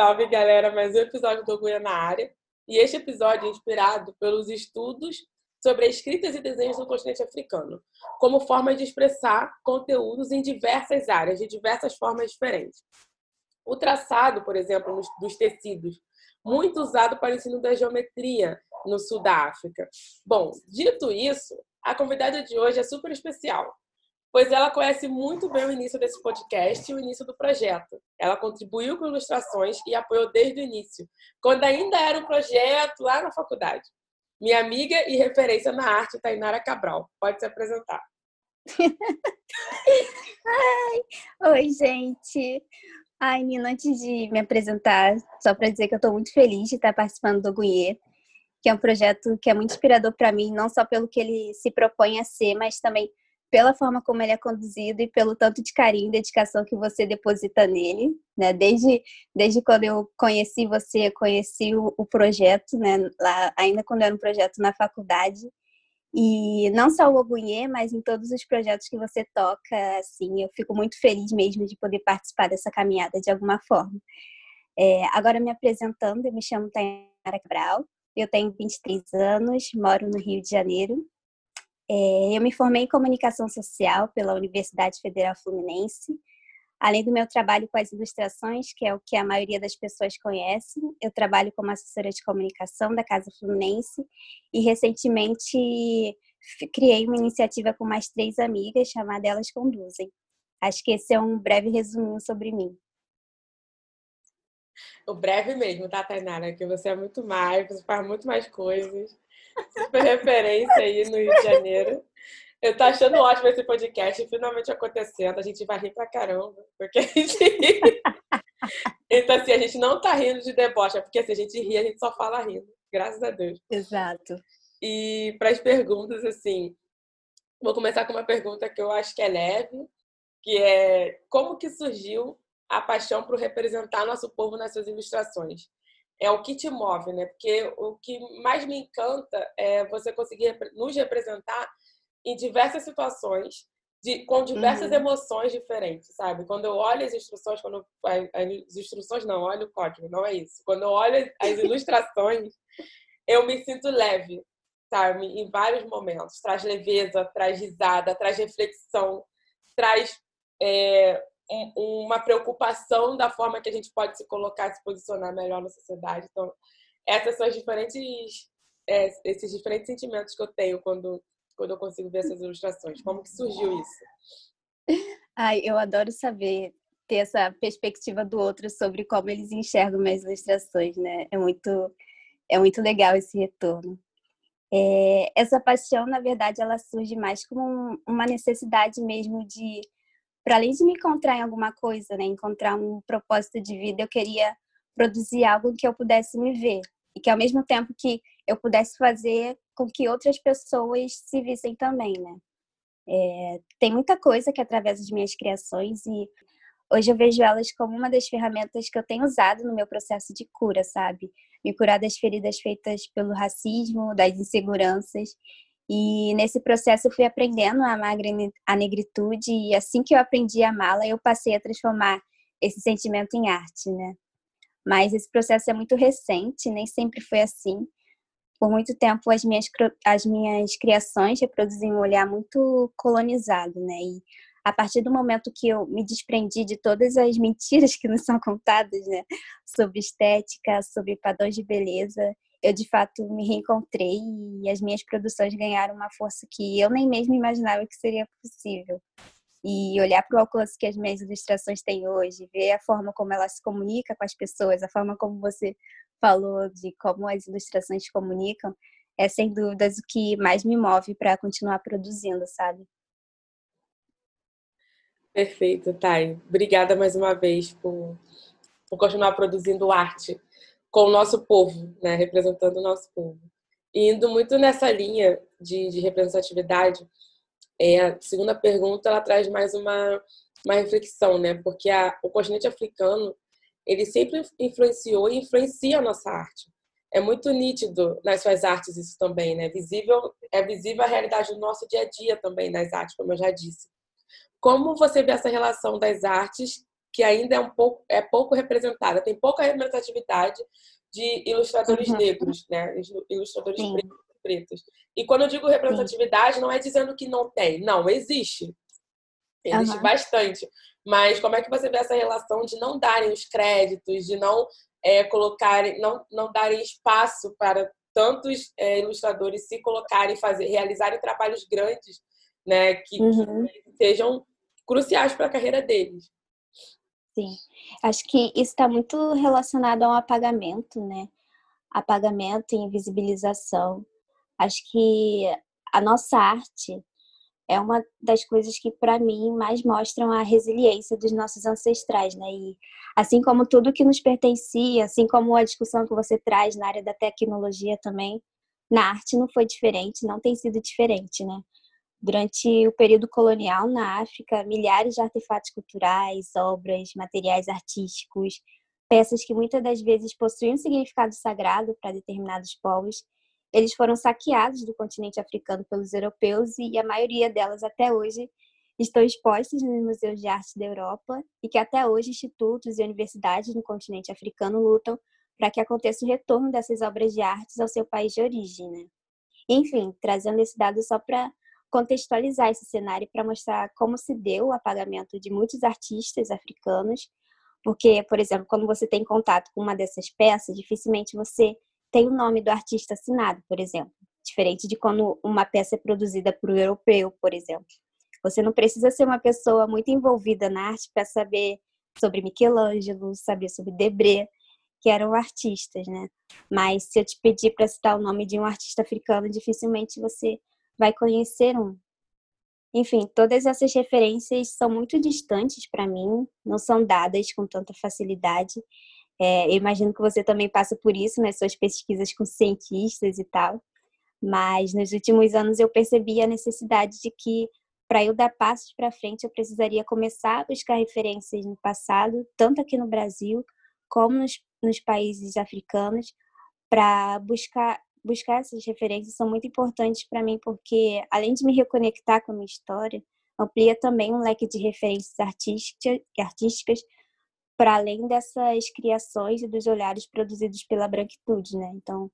Salve, galera! Mais um episódio do Orgulho na área. E este episódio é inspirado pelos estudos sobre escritas e desenhos no continente africano, como forma de expressar conteúdos em diversas áreas, de diversas formas diferentes. O traçado, por exemplo, dos tecidos, muito usado para o ensino da geometria no sul da África. Bom, dito isso, a convidada de hoje é super especial, pois ela conhece muito bem o início desse podcast e o início do projeto. Ela contribuiu com ilustrações e apoiou desde o início, quando ainda era um projeto lá na faculdade. Minha amiga e referência na arte, Tainara Cabral. Pode se apresentar. Ai, oi, gente. Ai, Nina, antes de me apresentar, só para dizer que eu estou muito feliz de estar participando do Gunhê, que é um projeto que é muito inspirador para mim, não só pelo que ele se propõe a ser, mas também pela forma como ele é conduzido e pelo tanto de carinho e dedicação que você deposita nele, né? Desde, desde quando eu conheci você, conheci o, o projeto, né? Lá, ainda quando era um projeto na faculdade. E não só o Ogunhê, mas em todos os projetos que você toca, assim, eu fico muito feliz mesmo de poder participar dessa caminhada de alguma forma. É, agora me apresentando, eu me chamo Tainara Cabral, eu tenho 23 anos, moro no Rio de Janeiro, é, eu me formei em comunicação social pela Universidade Federal Fluminense. Além do meu trabalho com as ilustrações, que é o que a maioria das pessoas conhece, eu trabalho como assessora de comunicação da Casa Fluminense e recentemente criei uma iniciativa com mais três amigas chamada Elas Conduzem. Acho que esse é um breve resuminho sobre mim. O breve mesmo, tá, Tainara? Que você é muito mais, você faz muito mais coisas super referência aí no Rio de Janeiro. Eu tô achando ótimo esse podcast finalmente acontecendo. A gente vai rir pra caramba, porque a gente Então, assim, a gente não tá rindo de deboche, é porque assim, a gente ri, a gente só fala rindo. Graças a Deus. Exato. E para as perguntas, assim, vou começar com uma pergunta que eu acho que é leve, que é como que surgiu a paixão por representar nosso povo nas suas ilustrações? É o que te move, né? Porque o que mais me encanta é você conseguir nos representar em diversas situações, de, com diversas uhum. emoções diferentes, sabe? Quando eu olho as instruções, quando as instruções não, olho o código, não é isso. Quando eu olho as ilustrações, eu me sinto leve, sabe? Em vários momentos. Traz leveza, traz risada, traz reflexão, traz é, uma preocupação da forma que a gente pode se colocar, se posicionar melhor na sociedade. Então, essas são as diferentes, é, esses diferentes sentimentos que eu tenho quando, quando eu consigo ver essas ilustrações. Como que surgiu isso? Ai, eu adoro saber ter essa perspectiva do outro sobre como eles enxergam minhas ilustrações, né? É muito, é muito legal esse retorno. É, essa paixão, na verdade, ela surge mais como uma necessidade mesmo de para além de me encontrar em alguma coisa, né, encontrar um propósito de vida, eu queria produzir algo que eu pudesse me ver e que ao mesmo tempo que eu pudesse fazer com que outras pessoas se vissem também, né? É, tem muita coisa que através das minhas criações e hoje eu vejo elas como uma das ferramentas que eu tenho usado no meu processo de cura, sabe? Me curar das feridas feitas pelo racismo, das inseguranças e nesse processo eu fui aprendendo a amar a negritude e assim que eu aprendi a amá-la, eu passei a transformar esse sentimento em arte, né? Mas esse processo é muito recente, nem sempre foi assim. Por muito tempo as minhas as minhas criações reproduziam um olhar muito colonizado, né? E a partir do momento que eu me desprendi de todas as mentiras que nos são contadas, né, sobre estética, sobre padrões de beleza, eu de fato me reencontrei e as minhas produções ganharam uma força que eu nem mesmo imaginava que seria possível. E olhar para o alcance que as minhas ilustrações têm hoje, ver a forma como ela se comunica com as pessoas, a forma como você falou de como as ilustrações se comunicam, é sem dúvidas o que mais me move para continuar produzindo, sabe? Perfeito, Thay. Obrigada mais uma vez por, por continuar produzindo arte com o nosso povo, né? representando o nosso povo. E indo muito nessa linha de, de representatividade, é, a segunda pergunta ela traz mais uma, uma reflexão, né? porque a, o continente africano ele sempre influenciou e influencia a nossa arte. É muito nítido nas suas artes isso também, né? Visível, é visível a realidade do nosso dia a dia também nas artes, como eu já disse. Como você vê essa relação das artes que ainda é um pouco é pouco representada, tem pouca representatividade de ilustradores uhum. negros, né? Ilustradores pretos, pretos. E quando eu digo representatividade, Sim. não é dizendo que não tem, não, existe. Existe uhum. bastante. Mas como é que você vê essa relação de não darem os créditos, de não é, colocarem, não, não darem espaço para tantos é, ilustradores se colocarem, fazer, realizarem trabalhos grandes, né, que, uhum. que sejam cruciais para a carreira deles. Sim, acho que isso está muito relacionado ao apagamento, né? Apagamento e invisibilização. Acho que a nossa arte é uma das coisas que para mim mais mostram a resiliência dos nossos ancestrais, né? E assim como tudo que nos pertencia, assim como a discussão que você traz na área da tecnologia também, na arte não foi diferente, não tem sido diferente, né? Durante o período colonial na África, milhares de artefatos culturais, obras, materiais artísticos, peças que muitas das vezes possuíam significado sagrado para determinados povos, eles foram saqueados do continente africano pelos europeus e a maioria delas até hoje estão expostas nos museus de arte da Europa e que até hoje institutos e universidades no continente africano lutam para que aconteça o retorno dessas obras de arte ao seu país de origem. Né? Enfim, trazendo esse dado só para contextualizar esse cenário para mostrar como se deu o apagamento de muitos artistas africanos, porque, por exemplo, quando você tem contato com uma dessas peças, dificilmente você tem o nome do artista assinado, por exemplo. Diferente de quando uma peça é produzida por um europeu, por exemplo. Você não precisa ser uma pessoa muito envolvida na arte para saber sobre Michelangelo, saber sobre Debré, que eram artistas, né? Mas se eu te pedir para citar o nome de um artista africano, dificilmente você vai conhecer um. Enfim, todas essas referências são muito distantes para mim, não são dadas com tanta facilidade é, eu imagino que você também passa por isso nas suas pesquisas com cientistas e tal. Mas nos últimos anos eu percebi a necessidade de que, para eu dar passos para frente, eu precisaria começar a buscar referências no passado, tanto aqui no Brasil como nos, nos países africanos, para buscar buscar essas referências são muito importantes para mim porque além de me reconectar com a minha história, amplia também um leque de referências artísticas, para além dessas criações e dos olhares produzidos pela branquitude, né? Então,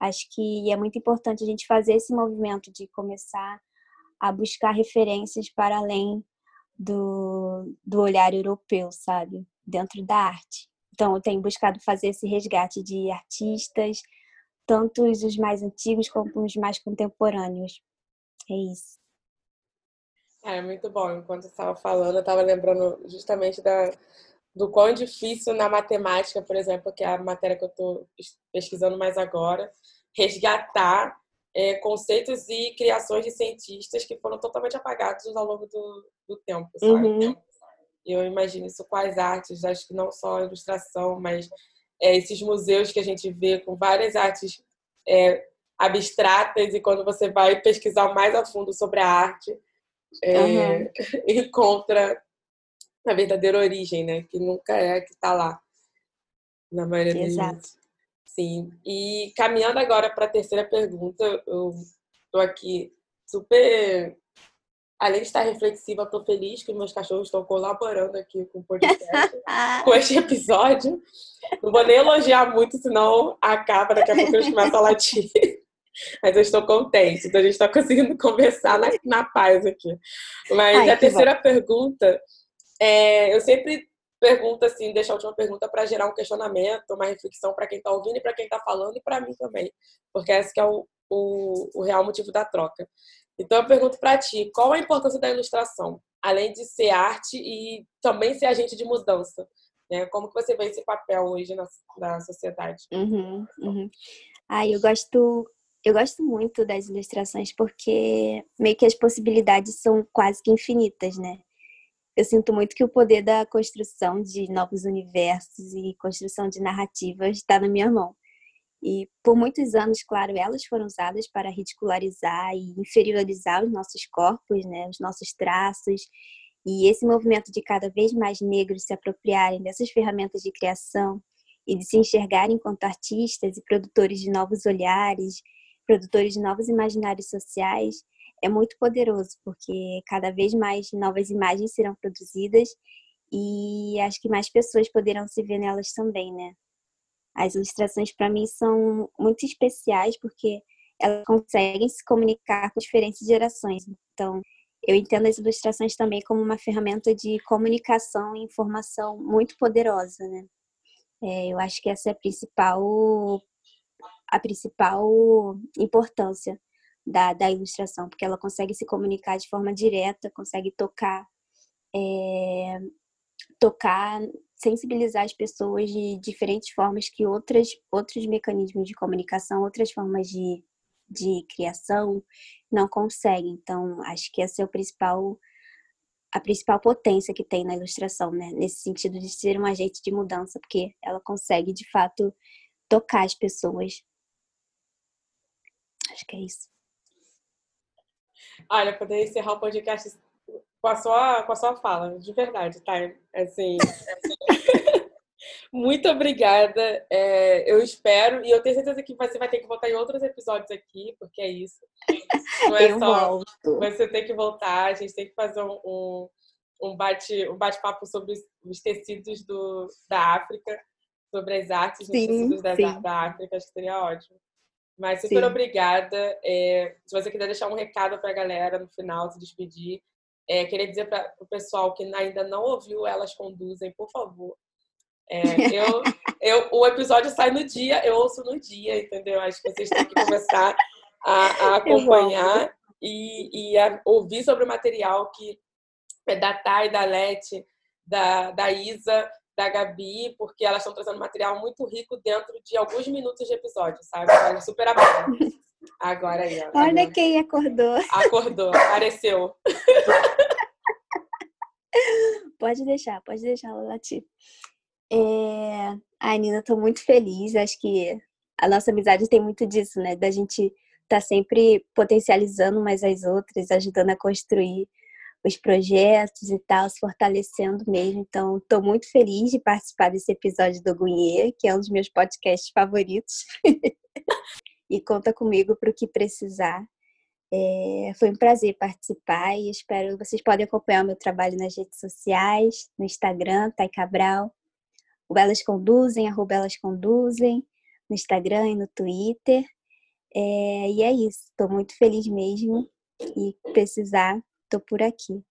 acho que é muito importante a gente fazer esse movimento de começar a buscar referências para além do, do olhar europeu, sabe? Dentro da arte. Então, eu tenho buscado fazer esse resgate de artistas, tanto os mais antigos como os mais contemporâneos. É isso. É muito bom. Enquanto eu estava falando, eu estava lembrando justamente da, do quão difícil na matemática, por exemplo, que é a matéria que eu estou pesquisando mais agora, resgatar é, conceitos e criações de cientistas que foram totalmente apagados ao longo do, do tempo, sabe? Uhum. Eu imagino isso com as artes, acho que não só a ilustração, mas é, esses museus que a gente vê com várias artes é, abstratas e quando você vai pesquisar mais a fundo sobre a arte, uhum. encontra a verdadeira origem, né? Que nunca é a que está lá, na maioria dos Exato. Sim. E caminhando agora para a terceira pergunta, eu estou aqui super. Além de estar reflexiva, estou feliz que meus cachorros estão colaborando aqui com o podcast, com este episódio. Não vou nem elogiar muito, senão acaba, daqui a pouco eles começam a latir. Mas eu estou contente, então a gente está conseguindo conversar na, na paz aqui. Mas Ai, a terceira bom. pergunta é, eu sempre pergunto assim, deixo a última pergunta para gerar um questionamento, uma reflexão para quem está ouvindo e para quem está falando e para mim também, porque esse é o, o, o real motivo da troca. Então eu pergunto para ti, qual a importância da ilustração, além de ser arte e também ser agente de mudança? Né? Como que você vê esse papel hoje na, na sociedade? Uhum, uhum. Eu gosto eu gosto muito das ilustrações porque meio que as possibilidades são quase que infinitas, né? eu sinto muito que o poder da construção de novos universos e construção de narrativas está na minha mão. E por muitos anos, claro, elas foram usadas para ridicularizar e inferiorizar os nossos corpos, né, os nossos traços. E esse movimento de cada vez mais negros se apropriarem dessas ferramentas de criação e de se enxergarem enquanto artistas e produtores de novos olhares, produtores de novos imaginários sociais, é muito poderoso, porque cada vez mais novas imagens serão produzidas e acho que mais pessoas poderão se ver nelas também, né? As ilustrações para mim são muito especiais porque elas conseguem se comunicar com diferentes gerações. Então, eu entendo as ilustrações também como uma ferramenta de comunicação e informação muito poderosa, né? É, eu acho que essa é a principal a principal importância da, da ilustração, porque ela consegue se comunicar de forma direta, consegue tocar, é, tocar, sensibilizar as pessoas de diferentes formas que outras, outros mecanismos de comunicação, outras formas de, de criação não conseguem. Então, acho que essa é o principal a principal potência que tem na ilustração, né? Nesse sentido de ser um agente de mudança, porque ela consegue de fato tocar as pessoas. Acho que é isso. Olha, poder encerrar o podcast com a sua, com a sua fala, de verdade, tá? Assim, muito obrigada. É, eu espero, e eu tenho certeza que você vai ter que voltar em outros episódios aqui, porque é isso. Não é eu só. Volto. Você tem que voltar, a gente tem que fazer um, um, bate, um bate-papo sobre os tecidos do, da África, sobre as artes sim, tecidos da, da África, acho que seria ótimo. Mas super Sim. obrigada. É, se você quiser deixar um recado para a galera no final, se despedir, é, queria dizer para o pessoal que ainda não ouviu Elas Conduzem, por favor. É, eu, eu, o episódio sai no dia, eu ouço no dia, entendeu? Acho que vocês têm que começar a, a acompanhar e, e a ouvir sobre o material que é da Thay, da Lete, da, da Isa, da Gabi, porque elas estão trazendo material muito rico dentro de alguns minutos de episódio, sabe? Vale super a pena. Agora aí, ó. Olha agora. quem acordou. Acordou, apareceu. pode deixar, pode deixar ela latir. É... Ai, Nina, tô muito feliz. Acho que a nossa amizade tem muito disso, né? Da gente tá sempre potencializando umas as outras, ajudando a construir os projetos e tal, se fortalecendo mesmo. Então, estou muito feliz de participar desse episódio do Gunhê, que é um dos meus podcasts favoritos. e conta comigo para o que precisar. É, foi um prazer participar e espero vocês podem acompanhar o meu trabalho nas redes sociais, no Instagram, Thay Cabral, o Conduzem, arroba Elas Conduzem, no Instagram e no Twitter. É, e é isso, estou muito feliz mesmo e precisar Tô por aqui.